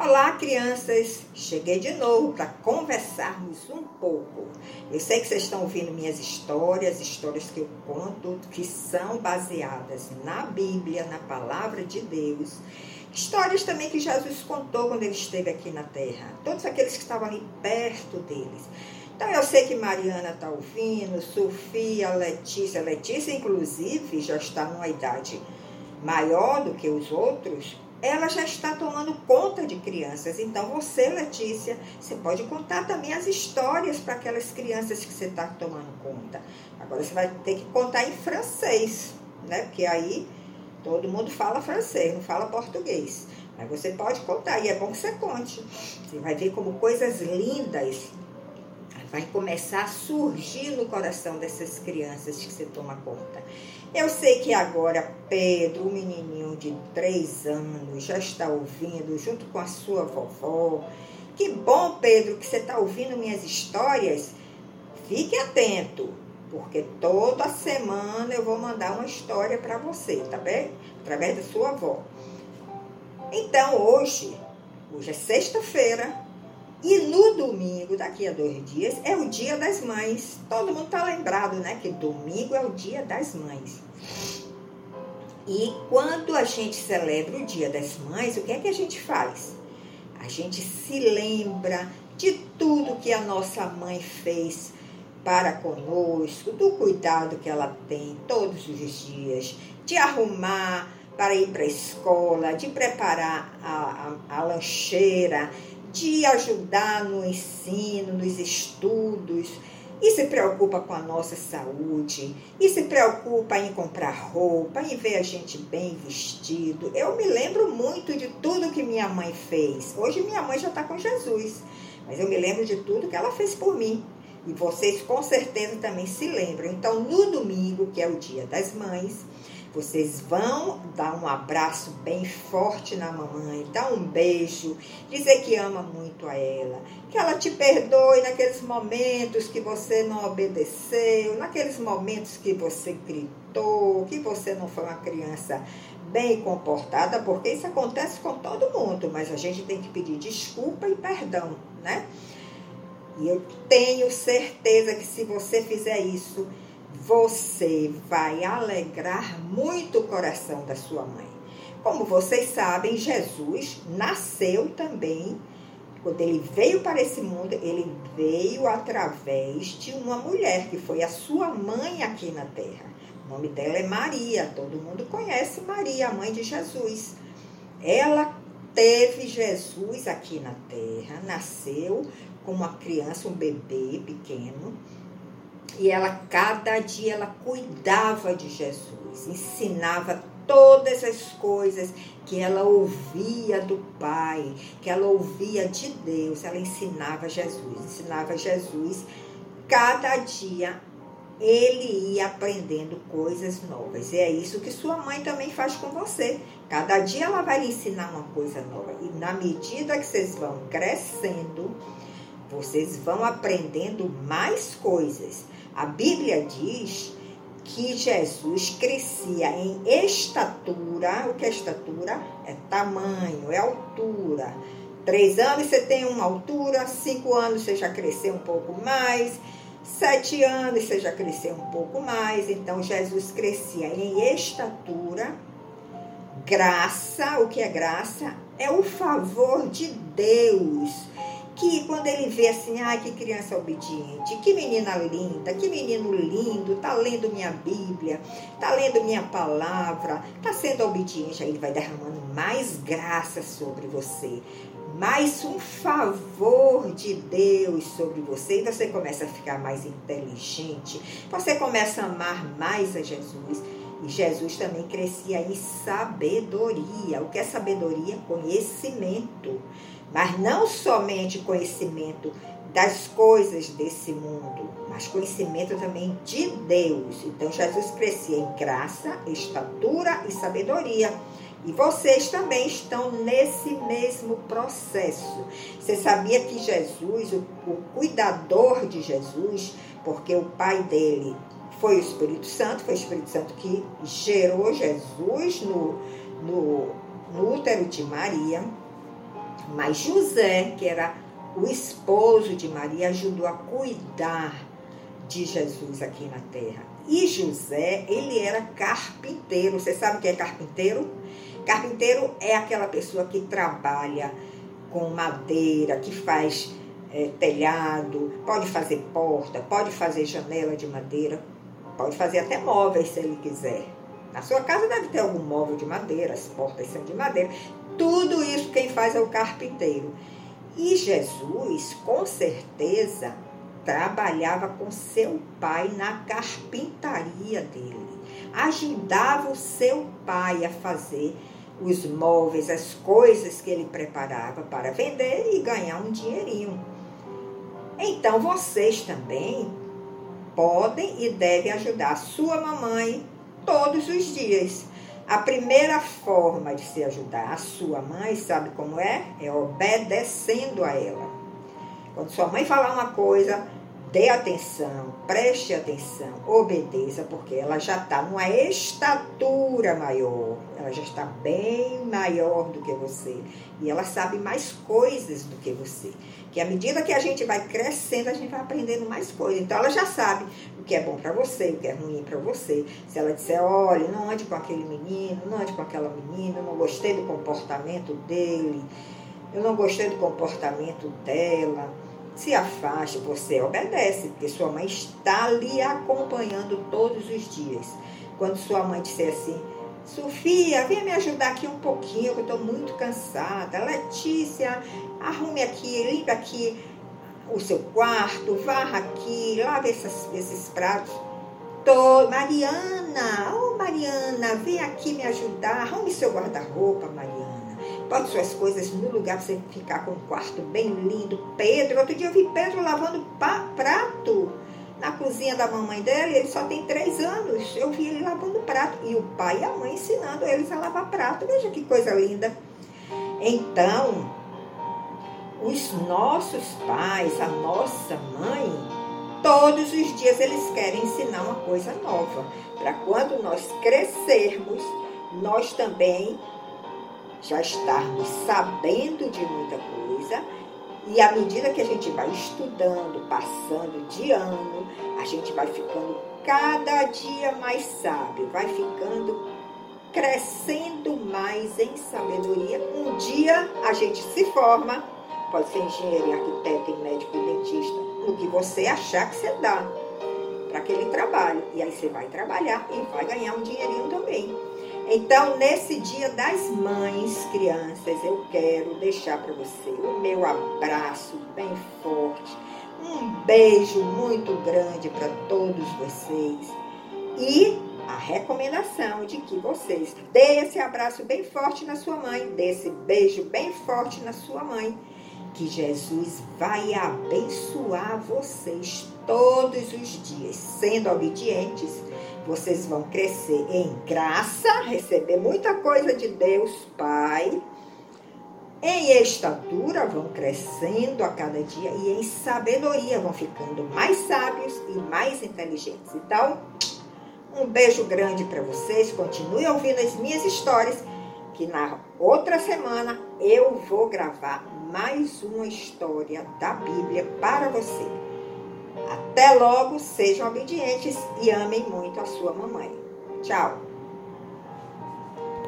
Olá, crianças! Cheguei de novo para conversarmos um pouco. Eu sei que vocês estão ouvindo minhas histórias, histórias que eu conto, que são baseadas na Bíblia, na palavra de Deus. Histórias também que Jesus contou quando ele esteve aqui na terra. Todos aqueles que estavam ali perto deles. Então eu sei que Mariana está ouvindo, Sofia, Letícia. Letícia, inclusive, já está numa idade maior do que os outros ela já está tomando conta de crianças. Então, você, Letícia, você pode contar também as histórias para aquelas crianças que você está tomando conta. Agora, você vai ter que contar em francês, né? Porque aí todo mundo fala francês, não fala português. Mas você pode contar, e é bom que você conte. Você vai ver como coisas lindas vai começar a surgir no coração dessas crianças que você toma conta. Eu sei que agora Pedro, o menininho de três anos, já está ouvindo junto com a sua vovó. Que bom, Pedro, que você está ouvindo minhas histórias. Fique atento, porque toda semana eu vou mandar uma história para você, tá bem? Através da sua avó. Então, hoje, hoje é sexta-feira, e no domingo, daqui a dois dias, é o dia das mães. Todo mundo está lembrado, né? Que domingo é o dia das mães. E quando a gente celebra o dia das mães, o que é que a gente faz? A gente se lembra de tudo que a nossa mãe fez para conosco, do cuidado que ela tem todos os dias, de arrumar para ir para a escola, de preparar a, a, a lancheira, de ajudar no ensino, nos estudos, e se preocupa com a nossa saúde, e se preocupa em comprar roupa, em ver a gente bem vestido. Eu me lembro muito de tudo que minha mãe fez. Hoje minha mãe já está com Jesus, mas eu me lembro de tudo que ela fez por mim. E vocês com certeza também se lembram. Então, no domingo, que é o dia das mães, vocês vão dar um abraço bem forte na mamãe, dar um beijo, dizer que ama muito a ela, que ela te perdoe naqueles momentos que você não obedeceu, naqueles momentos que você gritou, que você não foi uma criança bem comportada, porque isso acontece com todo mundo, mas a gente tem que pedir desculpa e perdão, né? E eu tenho certeza que se você fizer isso, você vai alegrar muito o coração da sua mãe. Como vocês sabem, Jesus nasceu também, quando ele veio para esse mundo, ele veio através de uma mulher, que foi a sua mãe aqui na terra. O nome dela é Maria, todo mundo conhece Maria, a mãe de Jesus. Ela teve Jesus aqui na terra, nasceu como uma criança, um bebê pequeno e ela, cada dia, ela cuidava de Jesus, ensinava todas as coisas que ela ouvia do Pai, que ela ouvia de Deus, ela ensinava Jesus, ensinava Jesus. Cada dia ele ia aprendendo coisas novas. E é isso que sua mãe também faz com você. Cada dia ela vai lhe ensinar uma coisa nova. E na medida que vocês vão crescendo, vocês vão aprendendo mais coisas. A Bíblia diz que Jesus crescia em estatura. O que é estatura? É tamanho, é altura. Três anos você tem uma altura, cinco anos você já cresceu um pouco mais, sete anos você já cresceu um pouco mais. Então Jesus crescia em estatura, graça. O que é graça? É o favor de Deus que quando ele vê assim, ai, que criança obediente, que menina linda, que menino lindo, tá lendo minha Bíblia, tá lendo minha palavra, tá sendo obediente, aí ele vai derramando mais graça sobre você, mais um favor de Deus sobre você, e você começa a ficar mais inteligente, você começa a amar mais a Jesus. E Jesus também crescia em sabedoria. O que é sabedoria? Conhecimento mas não somente conhecimento das coisas desse mundo, mas conhecimento também de Deus. Então Jesus crescia em graça, estatura e sabedoria. E vocês também estão nesse mesmo processo. Você sabia que Jesus, o, o cuidador de Jesus, porque o pai dele foi o Espírito Santo, foi o Espírito Santo que gerou Jesus no, no, no útero de Maria Mas José, que era o esposo de Maria, ajudou a cuidar de Jesus aqui na terra. E José, ele era carpinteiro. Você sabe o que é carpinteiro? Carpinteiro é aquela pessoa que trabalha com madeira, que faz é, telhado, pode fazer porta, pode fazer janela de madeira, pode fazer até móveis se ele quiser. Na sua casa deve ter algum móvel de madeira, as portas são de madeira. Tudo isso quem faz é o carpinteiro. E Jesus, com certeza, trabalhava com seu pai na carpintaria dele. Ajudava o seu pai a fazer os móveis, as coisas que ele preparava para vender e ganhar um dinheirinho. Então vocês também podem e devem ajudar a sua mamãe todos os dias. A primeira forma de se ajudar a sua mãe, sabe como é? É obedecendo a ela. Quando sua mãe falar uma coisa, dê atenção, preste atenção, obedeça, porque ela já está numa estatura maior, ela já está bem maior do que você e ela sabe mais coisas do que você. Que à medida que a gente vai crescendo, a gente vai aprendendo mais coisas. Então ela já sabe o que é bom para você, o que é ruim para você. Se ela disser, olha, não ande com aquele menino, não ande com aquela menina, não gostei do comportamento dele, eu não gostei do comportamento dela se afaste, você obedece, porque sua mãe está lhe acompanhando todos os dias. Quando sua mãe disser assim, Sofia, venha me ajudar aqui um pouquinho, que eu estou muito cansada. Letícia, arrume aqui, limpe aqui o seu quarto, varra aqui, lave esses, pratos. Tô, Mariana, oh Mariana, vem aqui me ajudar, arrume seu guarda-roupa, Mariana. Bote suas coisas no lugar para você ficar com um quarto bem lindo. Pedro, outro dia eu vi Pedro lavando prato na cozinha da mamãe dele. Ele só tem três anos. Eu vi ele lavando prato. E o pai e a mãe ensinando eles a lavar prato. Veja que coisa linda. Então, os nossos pais, a nossa mãe, todos os dias eles querem ensinar uma coisa nova. Para quando nós crescermos, nós também já estarmos sabendo de muita coisa e à medida que a gente vai estudando, passando de ano, a gente vai ficando cada dia mais sábio, vai ficando crescendo mais em sabedoria. Um dia a gente se forma, pode ser engenheiro, arquiteto, médico, dentista, no que você achar que você dá para aquele trabalho. E aí você vai trabalhar e vai ganhar um dinheirinho também. Então, nesse dia das mães, crianças, eu quero deixar para você o meu abraço bem forte, um beijo muito grande para todos vocês e a recomendação de que vocês dê esse abraço bem forte na sua mãe, dê esse beijo bem forte na sua mãe, que Jesus vai abençoar vocês todos os dias, sendo obedientes vocês vão crescer em graça, receber muita coisa de Deus Pai. Em estatura vão crescendo a cada dia e em sabedoria vão ficando mais sábios e mais inteligentes. Então, um beijo grande para vocês. Continue ouvindo as minhas histórias, que na outra semana eu vou gravar mais uma história da Bíblia para você. Até logo, sejam obedientes e amem muito a sua mamãe. Tchau!